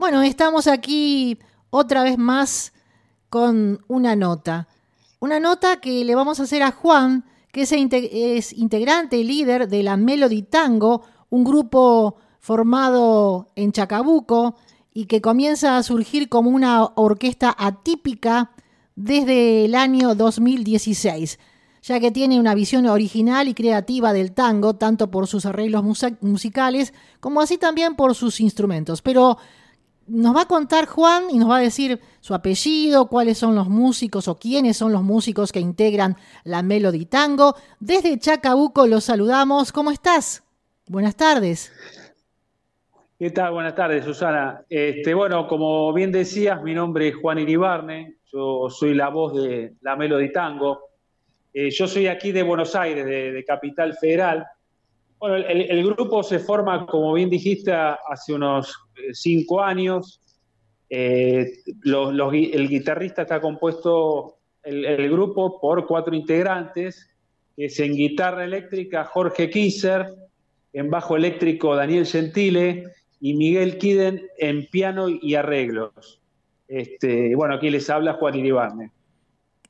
Bueno, estamos aquí otra vez más con una nota. Una nota que le vamos a hacer a Juan, que es, integrante y líder de la Melody Tango, un grupo formado en Chacabuco y que comienza a surgir como una orquesta atípica desde el año 2016, ya que tiene una visión original y creativa del tango, tanto por sus arreglos musicales como así también por sus instrumentos. Pero nos va a contar Juan y nos va a decir su apellido, cuáles son los músicos o quiénes son los músicos que integran la Melody Tango. Desde Chacabuco los saludamos. ¿Cómo estás? Buenas tardes. ¿Qué tal? Buenas tardes, Susana. Este, bueno, como bien decías, mi nombre es Juan Iribarne, yo soy la voz de la Melody Tango. Eh, yo soy aquí de Buenos Aires, de Capital Federal, bueno, el, grupo se forma, como bien dijiste, hace unos eh, cinco años. Eh, el guitarrista está compuesto, el, grupo, por cuatro integrantes, es en guitarra eléctrica Jorge Kisser, en bajo eléctrico Daniel Gentile y Miguel Kiden en piano y arreglos. Este, bueno, aquí les habla Juan Iribarne.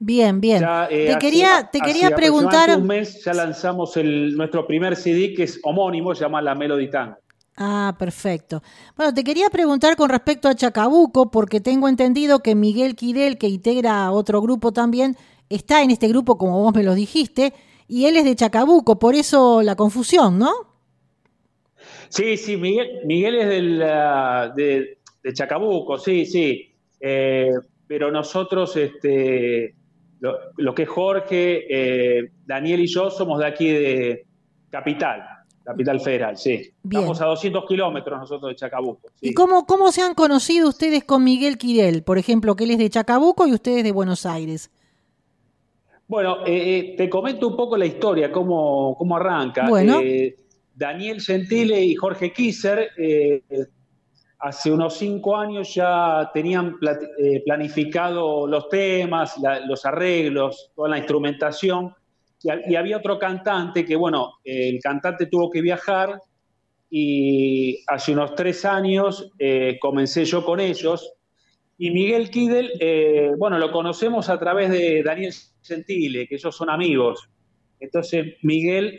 Bien, bien. Eh, te quería, te quería preguntar. un mes ya lanzamos el, nuestro primer CD que es homónimo, se llama La Melody Tango. Ah, perfecto. Bueno, te quería preguntar con respecto a Chacabuco, porque tengo entendido que Miguel Quirel, que integra otro grupo también, está en este grupo, como vos me lo dijiste, y él es de Chacabuco, por eso la confusión, ¿no? Sí, sí, Miguel, Miguel es del, ah, de, Chacabuco, sí, sí. Eh, pero nosotros, este, lo, que es Jorge, eh, Daniel y yo somos de aquí de Capital, Capital Federal, sí. Estamos a 200 kilómetros nosotros de Chacabuco. ¿Y cómo, cómo se han conocido ustedes con Miguel Quirel, por ejemplo, que él es de Chacabuco y ustedes de Buenos Aires? Bueno, eh, eh, te comento un poco la historia, cómo, cómo arranca. Bueno. Daniel Gentile y Jorge Kisser hace unos cinco años ya tenían eh, planificado los temas, los arreglos, toda la instrumentación, y, había otro cantante que, bueno, el cantante tuvo que viajar y hace unos tres años eh, comencé yo con ellos. Y Miguel Kidel, eh, bueno, lo conocemos a través de Daniel Gentile, que ellos son amigos. Entonces, Miguel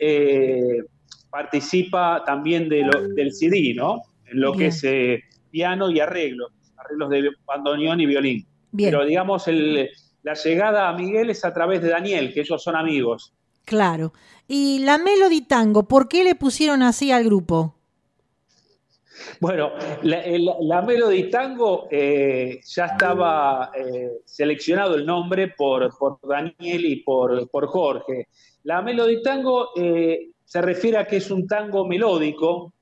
participa también de del CD, ¿no? En lo que es piano y arreglos, arreglos de bandoneón y violín. Pero digamos, la llegada a Miguel es a través de Daniel, que ellos son amigos. Claro. ¿Y la Melody Tango, por qué le pusieron así al grupo? Bueno, la, Melody Tango eh, ya estaba eh, seleccionado el nombre por, Daniel y por, por, Jorge. La Melody Tango eh, se refiere a que es un tango melódico,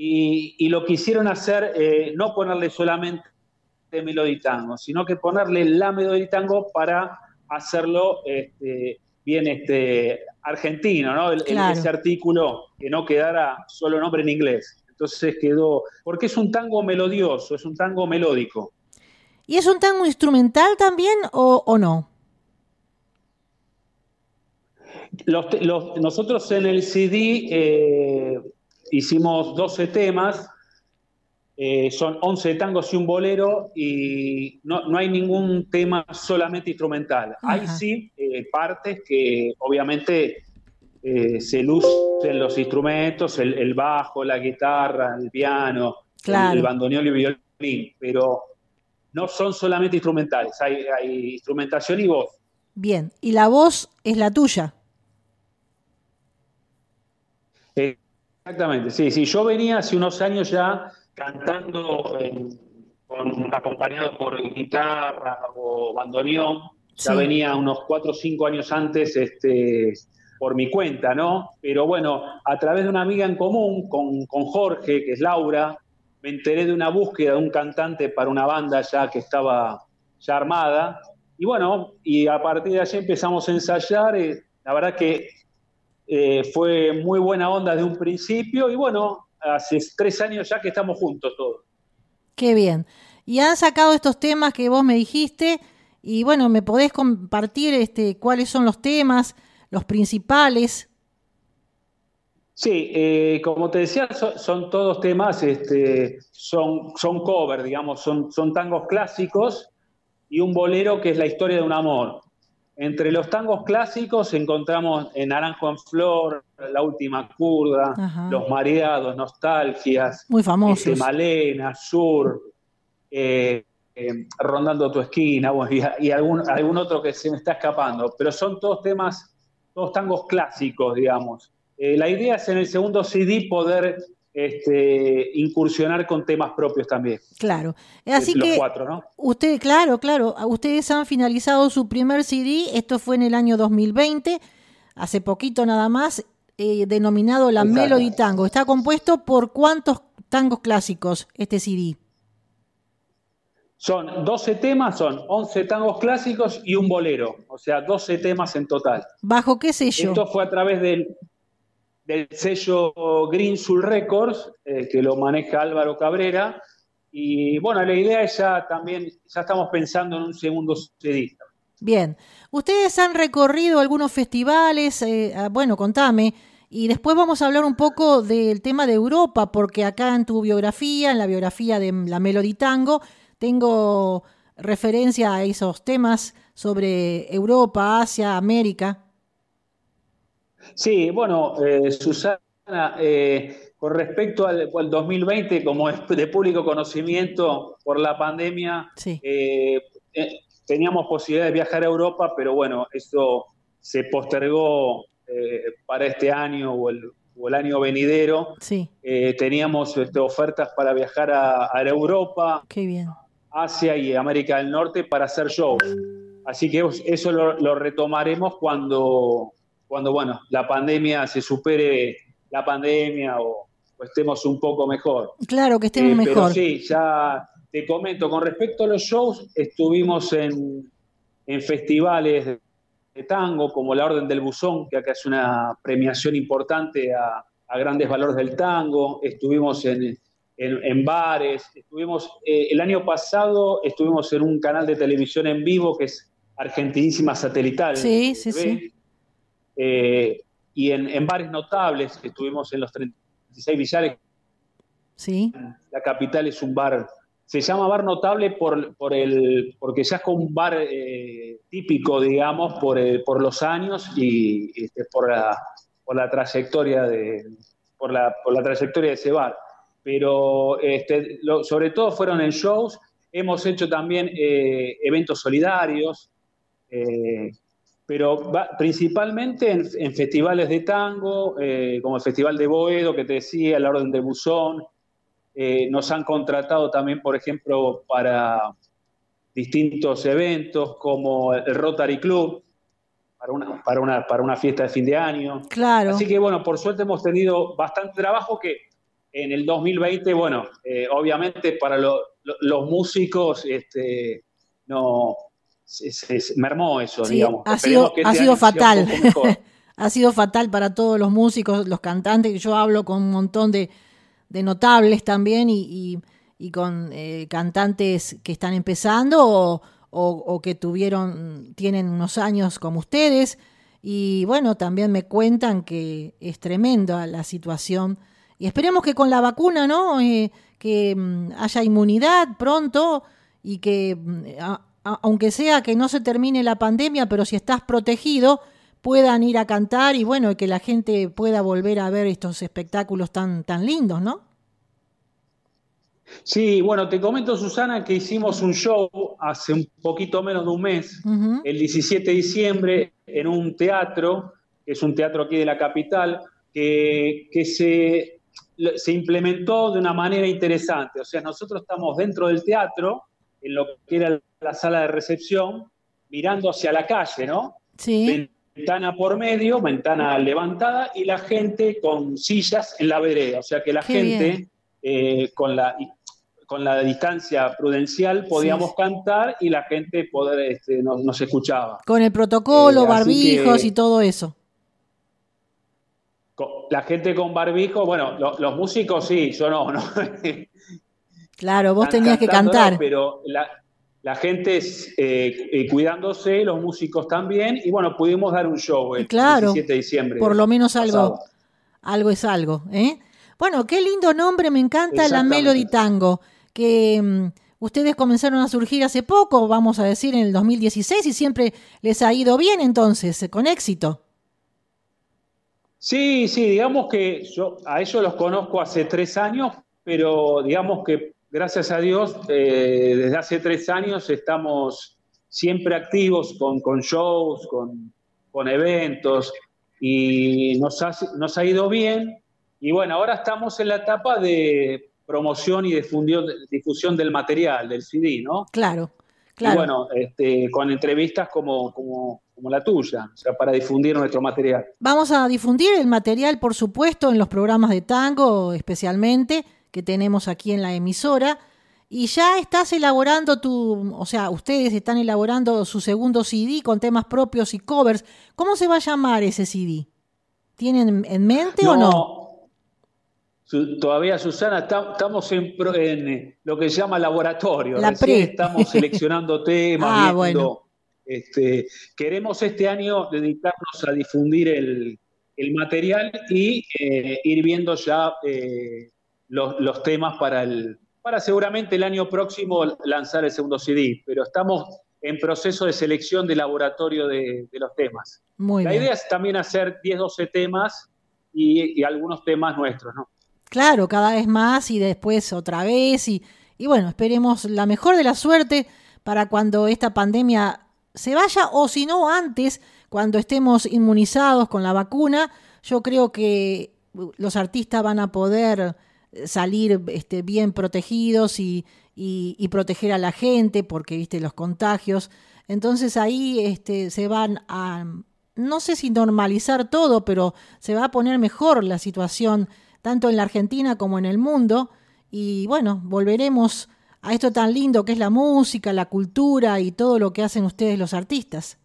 y, lo quisieron hacer, eh, no ponerle solamente meloditango, sino que ponerle la meloditango para hacerlo este, bien este, argentino, ¿no? ese artículo que no quedara solo nombre en inglés. Entonces quedó, porque es un tango melodioso, es un tango melódico. ¿Y es un tango instrumental también o, no? nosotros en el CD eh, hicimos 12 temas, eh, son 11 tangos y un bolero y no, hay ningún tema solamente instrumental. Hay sí eh, partes que obviamente eh, se lucen los instrumentos, el, bajo, la guitarra, el piano, el, bandoneón y el violín, pero no son solamente instrumentales, hay, hay instrumentación y voz. Bien, y la voz es la tuya. Exactamente, sí, sí. Yo venía hace unos años ya cantando acompañado por guitarra o bandoneón. Ya venía unos cuatro o cinco años antes este, por mi cuenta, ¿no? Pero bueno, a través de una amiga en común con, con Jorge, que es Laura, me enteré de una búsqueda de un cantante para una banda ya que estaba ya armada. Y bueno, y a partir de allí empezamos a ensayar. Y la verdad que eh, fue muy buena onda de un principio y bueno, hace tres años ya que estamos juntos todos. Qué bien. Y han sacado estos temas que vos me dijiste y bueno, ¿me podés compartir este, cuáles son los temas, los principales? Sí, eh, como te decía, son, todos temas, este, son, son cover, digamos, son, son tangos clásicos y un bolero que es la historia de un amor. Entre los tangos clásicos encontramos en Naranjo en Flor, La Última Curda, Los Mareados, Nostalgias, Muy famosos. Este, Malena, Sur, eh, eh, Rondando tu esquina, y, algún, algún otro que se me está escapando. Pero son todos temas, todos tangos clásicos, digamos. Eh, la idea es en el segundo CD poder este, incursionar con temas propios también. Claro. Así que cuatro, ¿no? Usted, claro, claro. Ustedes han finalizado su primer CD. Esto fue en el año 2020, hace poquito nada más, eh, denominado La Melody Tango. Está compuesto por cuántos tangos clásicos este CD. Son 12 temas, son 11 tangos clásicos y un bolero, o sea, 12 temas en total. ¿Bajo qué sello? Esto fue a través del, del sello Green Soul Records, eh, que lo maneja Álvaro Cabrera. Y bueno, la idea es ya también, ya estamos pensando en un segundo CD. Bien, ustedes han recorrido algunos festivales, eh, ah, bueno, contame, y después vamos a hablar un poco del tema de Europa, porque acá en tu biografía, en la biografía de la Melody Tango, tengo referencia a esos temas sobre Europa, Asia, América. Sí, bueno, eh, Susana, eh, con respecto al, 2020, como es de público conocimiento por la pandemia, eh, teníamos posibilidad de viajar a Europa, pero bueno, eso se postergó para este año o el, año venidero. Sí. teníamos este, ofertas para viajar a, Europa, Asia y América del Norte para hacer shows. Así que eso lo retomaremos cuando cuando, bueno, la pandemia se supere la pandemia o, estemos un poco mejor. Claro, que estemos eh, mejor. Pero sí, ya te comento, con respecto a los shows, estuvimos en, festivales de, tango, como la Orden del Buzón, que acá es una premiación importante a, grandes valores del tango, estuvimos en, en, bares, estuvimos, eh, el año pasado estuvimos en un canal de televisión en vivo que es Argentinísima Satelital. Sí, sí, sí. Eh, y en, bares notables, estuvimos en los 36 billares. Sí. La capital es un bar, se llama bar notable por, por el, porque ya es como un bar eh, típico, digamos, por, por los años y este, por, la, por la trayectoria de, por la, por la trayectoria de ese bar. Pero este, sobre todo fueron en shows. Hemos hecho también eh, eventos solidarios, pero principalmente en, festivales de tango, eh, como el Festival de Boedo, que te decía, la Orden de Buzón. Eh, nos han contratado también, por ejemplo, para distintos eventos como el Rotary Club, para una, para una, para una fiesta de fin de año. Claro. Así que, bueno, por suerte hemos tenido bastante trabajo que en el 2020, bueno, eh, obviamente para los músicos este, no, se, mermó eso, digamos. Ha sido, ha sido fatal. ha sido fatal para todos los músicos, los cantantes. Yo hablo con un montón de, notables también y, con eh, cantantes que están empezando o, que tuvieron, tienen unos años como ustedes. Y bueno, también me cuentan que es tremenda la situación. Y esperemos que con la vacuna, ¿no? Eh, que mm, haya inmunidad pronto y que mm, aunque sea que no se termine la pandemia, pero si estás protegido, puedan ir a cantar y bueno, que la gente pueda volver a ver estos espectáculos tan, tan lindos, ¿no? Sí, bueno, te comento, Susana, que hicimos un show hace un poquito menos de un mes, el 17 de diciembre, en un teatro, que es un teatro aquí de la capital, que, que se, se implementó de una manera interesante. O sea, nosotros estamos dentro del teatro, en lo que era la sala de recepción, mirando hacia la calle, ¿no? Sí. Ventana por medio, ventana levantada y la gente con sillas en la vereda. O sea que la gente eh, con la con la distancia prudencial podíamos cantar y la gente poder, este, nos, escuchaba. Con el protocolo, eh, barbijos y todo eso. La gente con barbijos, bueno, los músicos sí, yo no, no. Claro, vos tenías que cantar. pero la, gente eh, eh, cuidándose, los músicos también, y bueno, pudimos dar un show el 17 de diciembre. Por lo menos algo, algo es algo. ¿eh? Bueno, qué lindo nombre, me encanta la Melody Tango, que mm, ustedes comenzaron a surgir hace poco, vamos a decir en el 2016, y siempre les ha ido bien entonces, con éxito. Sí, sí, digamos que yo a ellos los conozco hace tres años, pero digamos que gracias a Dios eh, desde hace tres años estamos siempre activos con, con shows, con, con, eventos y nos ha, nos ha ido bien. Y bueno, ahora estamos en la etapa de promoción y difusión, difusión del material, del CD, ¿no? Claro, claro. Y bueno, este, con entrevistas como, como como la tuya, o sea, para difundir nuestro material. Vamos a difundir el material, por supuesto, en los programas de tango, especialmente, que tenemos aquí en la emisora. Y ya estás elaborando tu, o sea, ustedes están elaborando su segundo CD con temas propios y covers. ¿Cómo se va a llamar ese CD? ¿Tienen en mente o no? Todavía, Susana, estamos en, en, lo que se llama laboratorio. La Estamos seleccionando temas, ah, bueno este, queremos este año dedicarnos a difundir el, material y eh, ir viendo ya eh, los, temas para, el, para seguramente el año próximo lanzar el segundo CD, pero estamos en proceso de selección de laboratorio de, los temas. La idea es también hacer 10, 12 temas y, algunos temas nuestros, ¿no? Claro, cada vez más y después otra vez y, y bueno, esperemos la mejor de la suerte para cuando esta pandemia se vaya o si no antes, cuando estemos inmunizados con la vacuna, yo creo que los artistas van a poder salir este, bien protegidos y, proteger a la gente porque viste los contagios. Entonces ahí este, se van a, no sé si normalizar todo, pero se va a poner mejor la situación tanto en la Argentina como en el mundo. Y bueno, volveremos a esto tan lindo que es la música, la cultura y todo lo que hacen ustedes los artistas.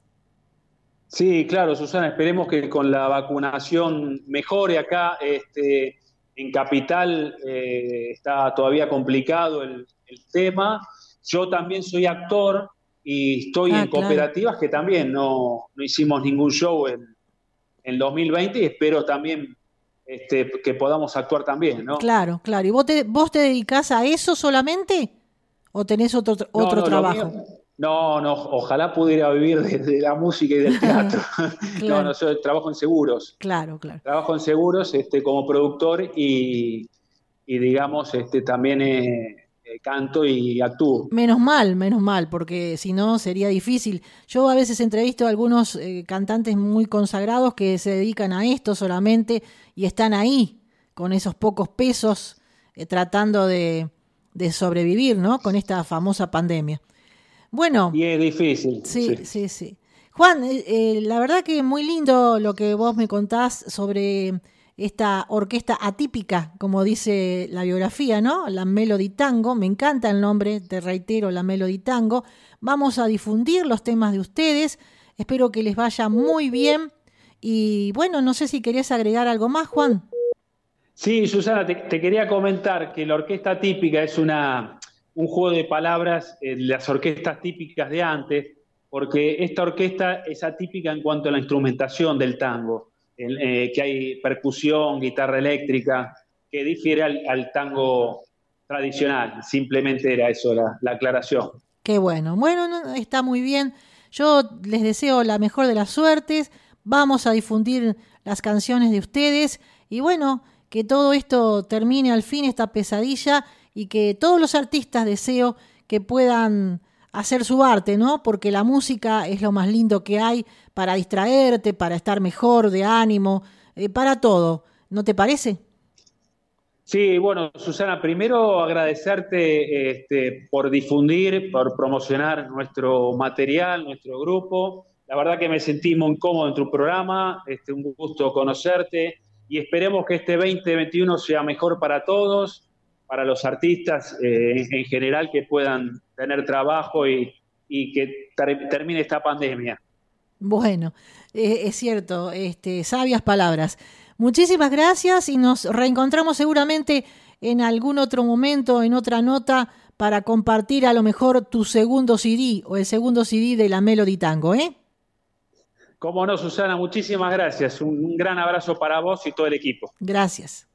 Sí, claro, Susana, esperemos que con la vacunación mejore acá. Este, en Capital eh, está todavía complicado el, tema. Yo también soy actor y estoy ah, en cooperativas que también no, hicimos ningún show en, en 2020 y espero también este, que podamos actuar también, ¿no? Claro, claro. ¿Y vos te, vos te dedicás a eso solamente? ¿O tenés otro, otro trabajo? No, no, ojalá pudiera vivir de, la música y del teatro. No, no, yo trabajo en seguros. Claro, claro. Trabajo en seguros este, como productor y, digamos, este, también eh, eh, canto y actúo. Menos mal, menos mal, porque si no sería difícil. Yo a veces entrevisto a algunos eh, cantantes muy consagrados que se dedican a esto solamente y están ahí con esos pocos pesos tratando de de sobrevivir, ¿no? Con esta famosa pandemia. Bueno. Y es difícil. Sí, sí, sí. Juan, eh, eh, la verdad que muy lindo lo que vos me contás sobre esta orquesta atípica, como dice la biografía, ¿no? La Melody Tango. Me encanta el nombre, te reitero, la Melody Tango. Vamos a difundir los temas de ustedes. Espero que les vaya muy bien. Y bueno, no sé si querés agregar algo más, Juan. Sí, Susana, te, quería comentar que la orquesta típica es una, un juego de palabras, eh, las orquestas típicas de antes, porque esta orquesta es atípica en cuanto a la instrumentación del tango, eh, que hay percusión, guitarra eléctrica, que difiere al, tango tradicional. Simplemente era eso la, la aclaración. Qué bueno. Bueno, está muy bien. Yo les deseo la mejor de las suertes. Vamos a difundir las canciones de ustedes. Y bueno, que todo esto termine al fin, esta pesadilla, y que todos los artistas deseo que puedan hacer su arte, ¿no? Porque la música es lo más lindo que hay para distraerte, para estar mejor de ánimo, eh, para todo. ¿No te parece? Sí, bueno, Susana, primero agradecerte este, por difundir, por promocionar nuestro material, nuestro grupo. La verdad que me sentí muy cómodo en tu programa, este, un gusto conocerte y esperemos que este 2021 sea mejor para todos, para los artistas eh, en general que puedan tener trabajo y, que termine esta pandemia. Bueno, eh, es cierto, este, sabias palabras. Muchísimas gracias y nos reencontramos seguramente en algún otro momento, en otra nota, para compartir a lo mejor tu segundo CD o el segundo CD de la Melody Tango, ¿eh? Cómo no, Susana, muchísimas gracias. Un gran abrazo para vos y todo el equipo. Gracias.